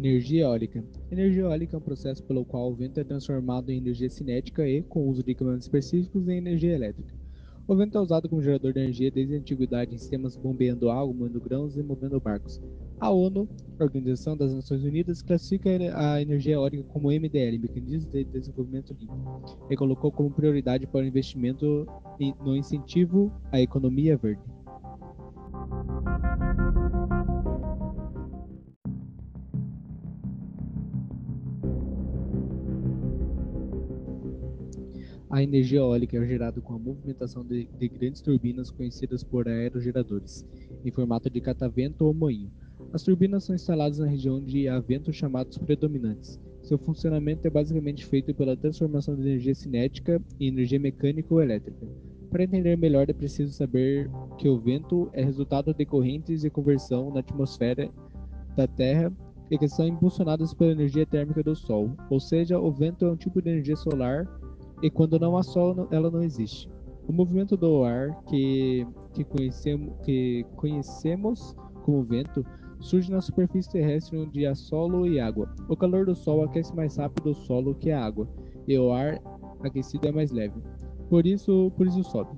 Energia eólica. Energia eólica é um processo pelo qual o vento é transformado em energia cinética e, com o uso de equipamentos específicos, em energia elétrica. O vento é usado como gerador de energia desde a antiguidade em sistemas bombeando água, moendo grãos e movendo barcos. A ONU, Organização das Nações Unidas, classifica a energia eólica como MDL, Mecanismo de Desenvolvimento Limpo, e colocou como prioridade para o investimento no incentivo à economia verde. A energia eólica é gerada com a movimentação de, de, grandes turbinas conhecidas por aerogeradores, em formato de catavento ou moinho. As turbinas são instaladas na região de há ventos chamados predominantes. Seu funcionamento é basicamente feito pela transformação de energia cinética em energia mecânica ou elétrica. Para entender melhor, é preciso saber que o vento é resultado de correntes de conversão na atmosfera da Terra e que são impulsionadas pela energia térmica do Sol, ou seja, o vento é um tipo de energia solar e quando não há sol, ela não existe. O movimento do ar que, que, conhecemos, que conhecemos como vento surge na superfície terrestre onde há solo e água. O calor do sol aquece mais rápido o solo que a água, e o ar aquecido é mais leve. Por isso, por isso sobe.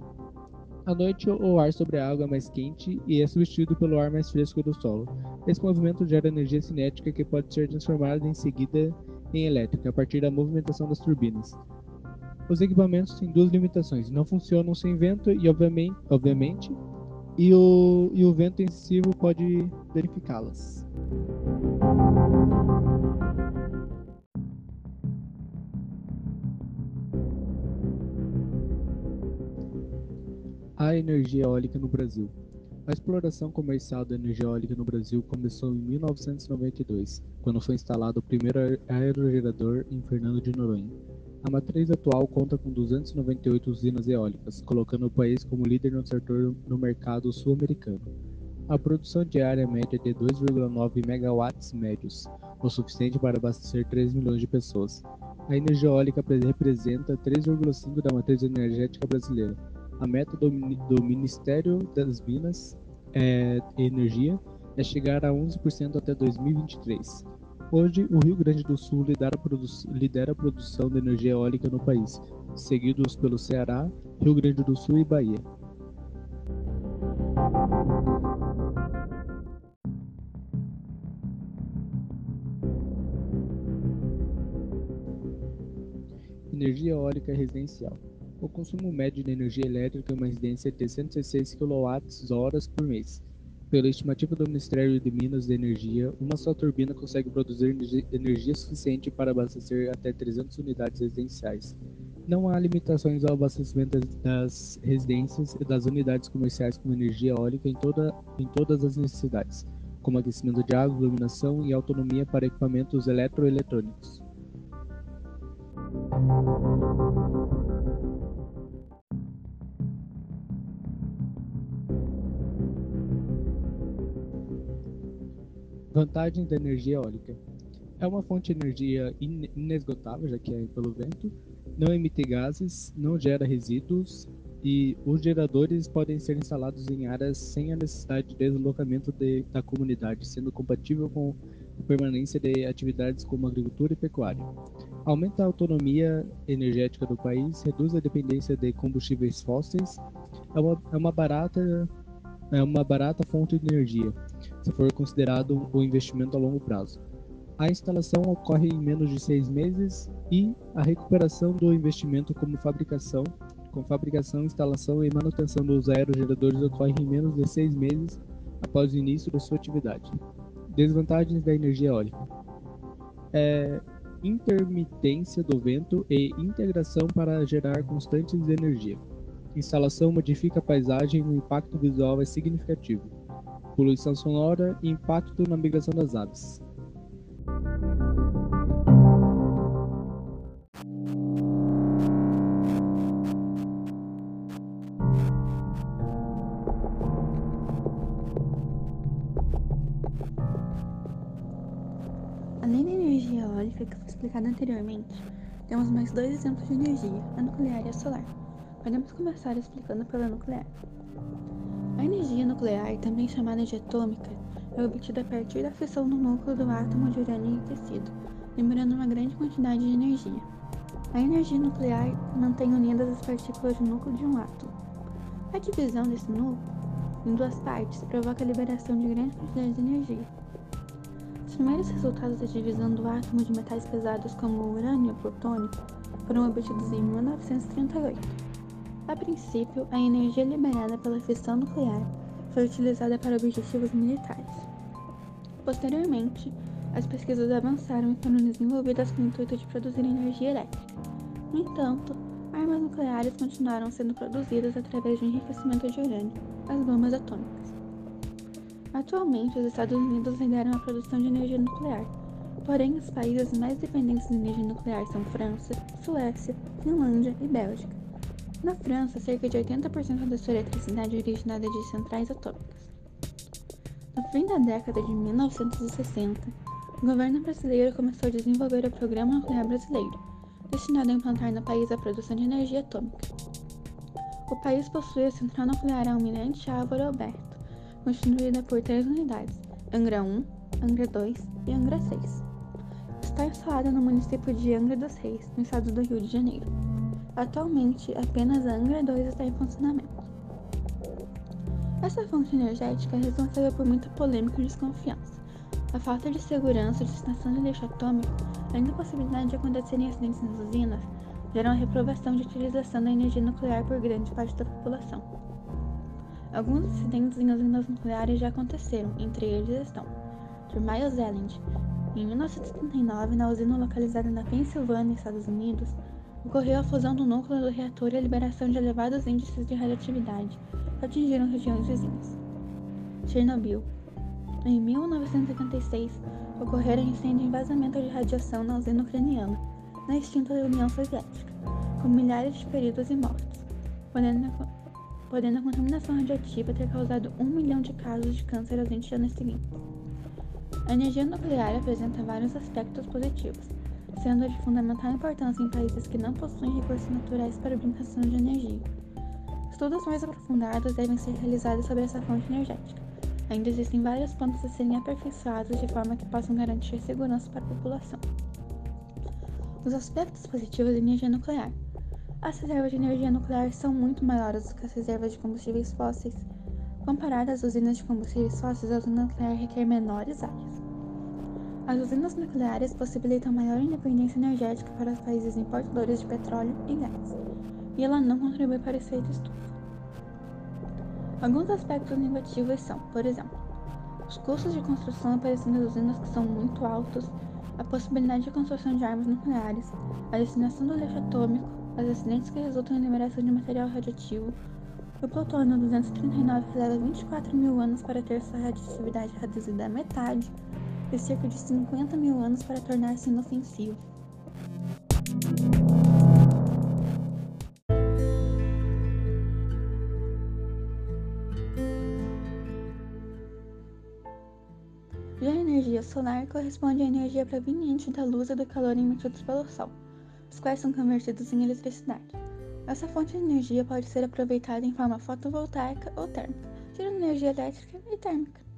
À noite, o ar sobre a água é mais quente e é substituído pelo ar mais fresco do solo. Esse movimento gera energia cinética que pode ser transformada em seguida em elétrica a partir da movimentação das turbinas. Os equipamentos têm duas limitações: não funcionam sem vento e, obviamente, obviamente e, o, e o vento excessivo pode danificá-las. A energia eólica no Brasil. A exploração comercial da energia eólica no Brasil começou em 1992, quando foi instalado o primeiro aerogerador em Fernando de Noronha. A matriz atual conta com 298 usinas eólicas, colocando o país como líder no setor no mercado sul-americano. A produção diária média é de 2,9 megawatts médios, o suficiente para abastecer 3 milhões de pessoas. A energia eólica representa 3,5% da matriz energética brasileira. A meta do, do Ministério das Minas é, e Energia é chegar a 11% até 2023. Hoje, o Rio Grande do Sul lidera a, lidera a produção de energia eólica no país, seguidos pelo Ceará, Rio Grande do Sul e Bahia. Energia eólica residencial. O consumo médio de energia elétrica em uma residência é de 106 kWh por mês pela estimativa do Ministério de Minas e Energia, uma só turbina consegue produzir energia suficiente para abastecer até 300 unidades residenciais. Não há limitações ao abastecimento das residências e das unidades comerciais com energia eólica em, toda, em todas as necessidades, como aquecimento de água, iluminação e autonomia para equipamentos eletroeletrônicos. Vantagens da energia eólica. É uma fonte de energia inesgotável, já que é pelo vento, não emite gases, não gera resíduos e os geradores podem ser instalados em áreas sem a necessidade de deslocamento de, da comunidade, sendo compatível com a permanência de atividades como agricultura e pecuária. Aumenta a autonomia energética do país, reduz a dependência de combustíveis fósseis, é uma, é uma barata é uma barata fonte de energia, se for considerado o investimento a longo prazo. A instalação ocorre em menos de seis meses e a recuperação do investimento como fabricação, com fabricação, instalação e manutenção dos aerogeradores ocorre em menos de seis meses após o início da sua atividade. Desvantagens da energia eólica: é, intermitência do vento e integração para gerar constantes de energia instalação modifica a paisagem e o impacto visual é significativo. Poluição sonora e impacto na migração das aves. Além da energia eólica que foi explicada anteriormente, temos mais dois exemplos de energia, a nuclear e a solar. Podemos começar explicando pela nuclear. A energia nuclear, também chamada de atômica, é obtida a partir da fissão do núcleo do átomo de urânio enriquecido, liberando uma grande quantidade de energia. A energia nuclear mantém unidas as partículas do núcleo de um átomo. A divisão desse núcleo em duas partes provoca a liberação de grande quantidade de energia. Os primeiros resultados da divisão do átomo de metais pesados como o urânio e o plutônio foram obtidos em 1938. A princípio, a energia liberada pela fissão nuclear foi utilizada para objetivos militares. Posteriormente, as pesquisas avançaram e foram desenvolvidas com o intuito de produzir energia elétrica. No entanto, armas nucleares continuaram sendo produzidas através de enriquecimento de urânio, as bombas atômicas. Atualmente, os Estados Unidos lideram a produção de energia nuclear, porém os países mais dependentes de energia nuclear são França, Suécia, Finlândia e Bélgica. Na França, cerca de 80% da sua eletricidade é originada de centrais atômicas. No fim da década de 1960, o governo brasileiro começou a desenvolver o Programa Nuclear Brasileiro, destinado a implantar no país a produção de energia atômica. O país possui a central nuclear Almirante Álvaro Alberto, constituída por três unidades, Angra 1, Angra 2 e Angra 6. Está instalada no município de Angra dos Reis, no estado do Rio de Janeiro. Atualmente, apenas a Angra 2 está em funcionamento. Essa fonte energética é responsável por muita polêmica e desconfiança. A falta de segurança de estação de lixo atômico, além da possibilidade de acontecerem acidentes nas usinas, geram a reprovação de utilização da energia nuclear por grande parte da população. Alguns acidentes em usinas nucleares já aconteceram, entre eles estão Miles Island, em 1979, na usina localizada na Pensilvânia, Estados Unidos, ocorreu a fusão do núcleo do reator e a liberação de elevados índices de radioatividade que atingiram regiões vizinhas. Chernobyl. Em 1986, ocorreram incêndio e vazamento de radiação na usina ucraniana, na extinta União Soviética, com milhares de feridos e mortos, podendo, podendo a contaminação radioativa ter causado um milhão de casos de câncer aos 20 anos seguintes. A energia nuclear apresenta vários aspectos positivos, sendo de fundamental importância em países que não possuem recursos naturais para obtenção de energia. Estudos mais aprofundados devem ser realizados sobre essa fonte energética. Ainda existem vários pontos a serem aperfeiçoados de forma que possam garantir segurança para a população. Os aspectos positivos da energia nuclear. As reservas de energia nuclear são muito maiores do que as reservas de combustíveis fósseis. Comparadas às usinas de combustíveis fósseis, a usina nuclear requer menores áreas. As usinas nucleares possibilitam maior independência energética para os países importadores de petróleo e gás, e ela não contribui para o efeito estufa. Alguns aspectos negativos são, por exemplo, os custos de construção aparecendo nas usinas que são muito altos, a possibilidade de construção de armas nucleares, a destinação do lixo atômico, os acidentes que resultam em liberação de material radioativo, o plutônio 239 leva 24 mil anos para ter sua radioatividade reduzida à metade, e cerca de 50 mil anos para tornar-se inofensivo. Já a energia solar corresponde à energia proveniente da luz e do calor emitidos pelo Sol, os quais são convertidos em eletricidade. Essa fonte de energia pode ser aproveitada em forma fotovoltaica ou térmica, gerando energia elétrica e térmica.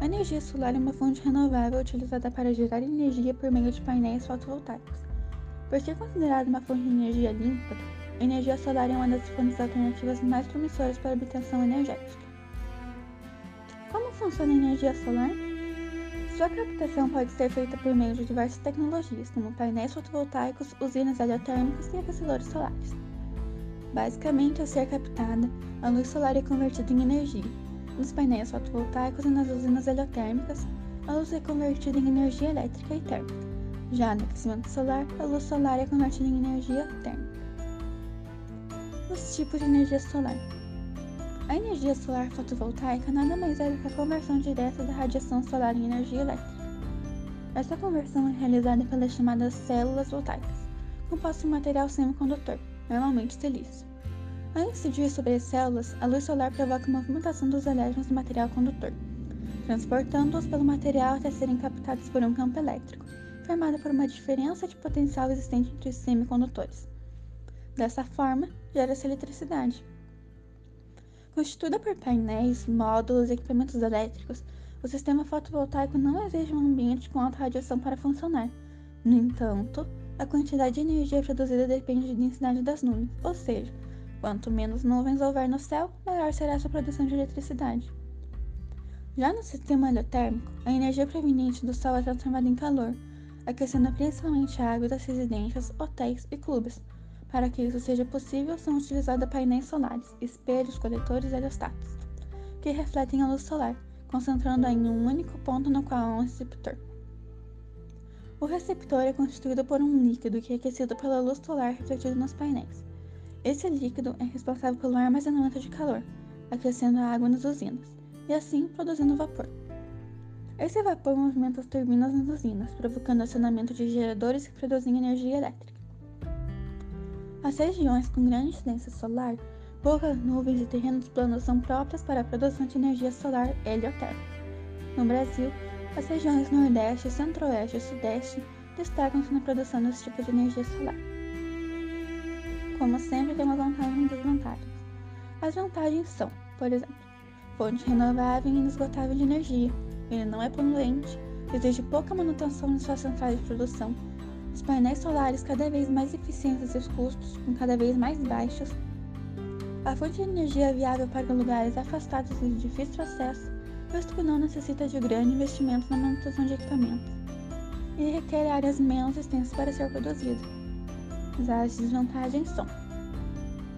A energia solar é uma fonte renovável utilizada para gerar energia por meio de painéis fotovoltaicos. Por ser considerada uma fonte de energia limpa, a energia solar é uma das fontes alternativas mais promissoras para a obtenção energética. Como funciona a energia solar? Sua captação pode ser feita por meio de diversas tecnologias, como painéis fotovoltaicos, usinas heliotérmicas e aquecedores solares. Basicamente, ao ser captada, a luz solar é convertida em energia, nos painéis fotovoltaicos e nas usinas heliotérmicas, a luz é convertida em energia elétrica e térmica. Já no aquecimento solar, a luz solar é convertida em energia térmica. Os tipos de energia solar. A energia solar fotovoltaica nada mais é do que a conversão direta da radiação solar em energia elétrica. Essa conversão é realizada pelas chamadas células voltaicas, compostas de material semicondutor, normalmente silício. Ao incidir sobre as células, a luz solar provoca a movimentação dos elétrons do material condutor, transportando-os pelo material até serem captados por um campo elétrico, formado por uma diferença de potencial existente entre os semicondutores. Dessa forma, gera-se eletricidade. Constituída por painéis, módulos e equipamentos elétricos, O sistema fotovoltaico não exige um ambiente com alta radiação para funcionar. No entanto, a quantidade de energia produzida depende da densidade das nuvens, ou seja, quanto menos nuvens houver no céu, maior será sua produção de eletricidade. Já no sistema heliotérmico, a energia proveniente do Sol é transformada em calor, aquecendo principalmente a água das residências, hotéis e clubes. Para que isso seja possível, são utilizados painéis solares, espelhos, coletores e heliostatos, que refletem a luz solar, concentrando-a em um único ponto no qual há um receptor. O receptor é constituído por um líquido que é aquecido pela luz solar refletida nos painéis. Esse líquido é responsável pelo armazenamento de calor, aquecendo a água nas usinas, e assim produzindo vapor. Esse vapor movimenta as turbinas nas usinas, provocando acionamento de geradores que produzem energia elétrica. As regiões com grande incidência solar, poucas nuvens e terrenos planos são próprias para a produção de energia solar heliotérmica. No Brasil, as regiões Nordeste, Centro-Oeste e Sudeste destacam-se na produção desse tipo de energia solar. Como sempre, temos vantagens e desvantagens. As vantagens são, por exemplo, fonte renovável e inesgotável de energia, ele não é poluente, exige pouca manutenção em suas centrais de produção, os painéis solares cada vez mais eficientes e os custos com cada vez mais baixos, a fonte de energia é viável para lugares afastados e de difícil acesso, visto que não necessita de grande investimento na manutenção de equipamentos e requer áreas menos extensas para ser produzido. As desvantagens são: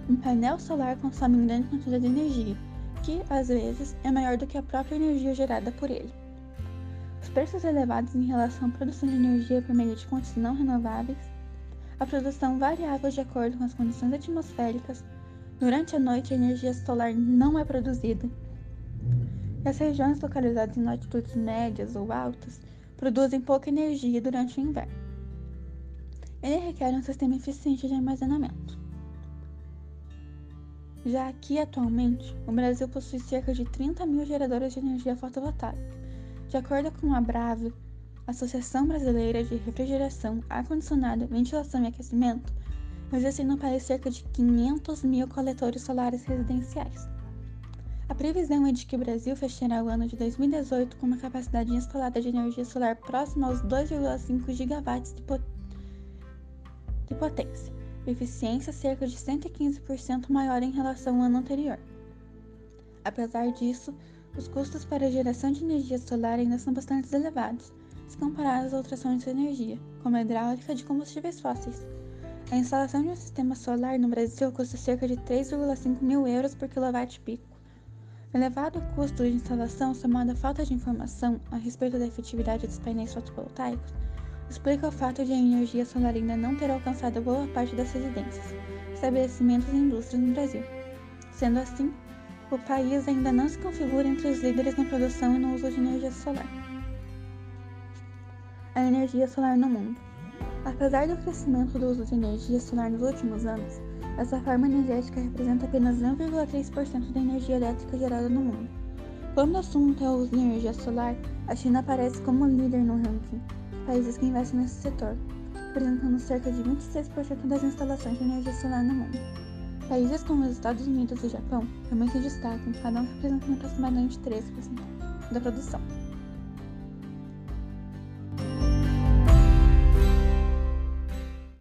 um painel solar consome grande quantidade de energia, que, às vezes, é maior do que a própria energia gerada por ele. Os preços elevados em relação à produção de energia por meio de fontes não renováveis, a produção variável de acordo com as condições atmosféricas, durante a noite a energia solar não é produzida e as regiões localizadas em latitudes médias ou altas produzem pouca energia durante o inverno. Ele requer um sistema eficiente de armazenamento. Já aqui, atualmente, o Brasil possui cerca de 30 mil geradores de energia fotovoltaica. De acordo com a Brave, Associação Brasileira de Refrigeração, Ar-Condicionado, Ventilação e Aquecimento, existem no país cerca de 500 mil coletores solares residenciais. A previsão é de que o Brasil fechará o ano de 2018 com uma capacidade instalada de energia solar próxima aos 2,5 gigawatts de, pot de potência, eficiência cerca de 115% maior em relação ao ano anterior. Apesar disso, os custos para a geração de energia solar ainda são bastante elevados, se comparados a outras fontes de energia, como a hidráulica de combustíveis fósseis. A instalação de um sistema solar no Brasil custa cerca de 3,5 mil euros por quilowatt-pico o elevado custo de instalação, somado à falta de informação a respeito da efetividade dos painéis fotovoltaicos, explica o fato de a energia solar ainda não ter alcançado boa parte das residências, estabelecimentos e indústrias no Brasil. Sendo assim, o país ainda não se configura entre os líderes na produção e no uso de energia solar. A energia solar no mundo. Apesar do crescimento do uso de energia solar nos últimos anos, essa forma energética representa apenas 0,3% da energia elétrica gerada no mundo. Quando o assunto é o uso de energia solar, a China aparece como líder no ranking países que investem nesse setor, representando cerca de 26% das instalações de energia solar no mundo. Países como os Estados Unidos e o Japão também se destacam, cada um representando aproximadamente 13% da produção.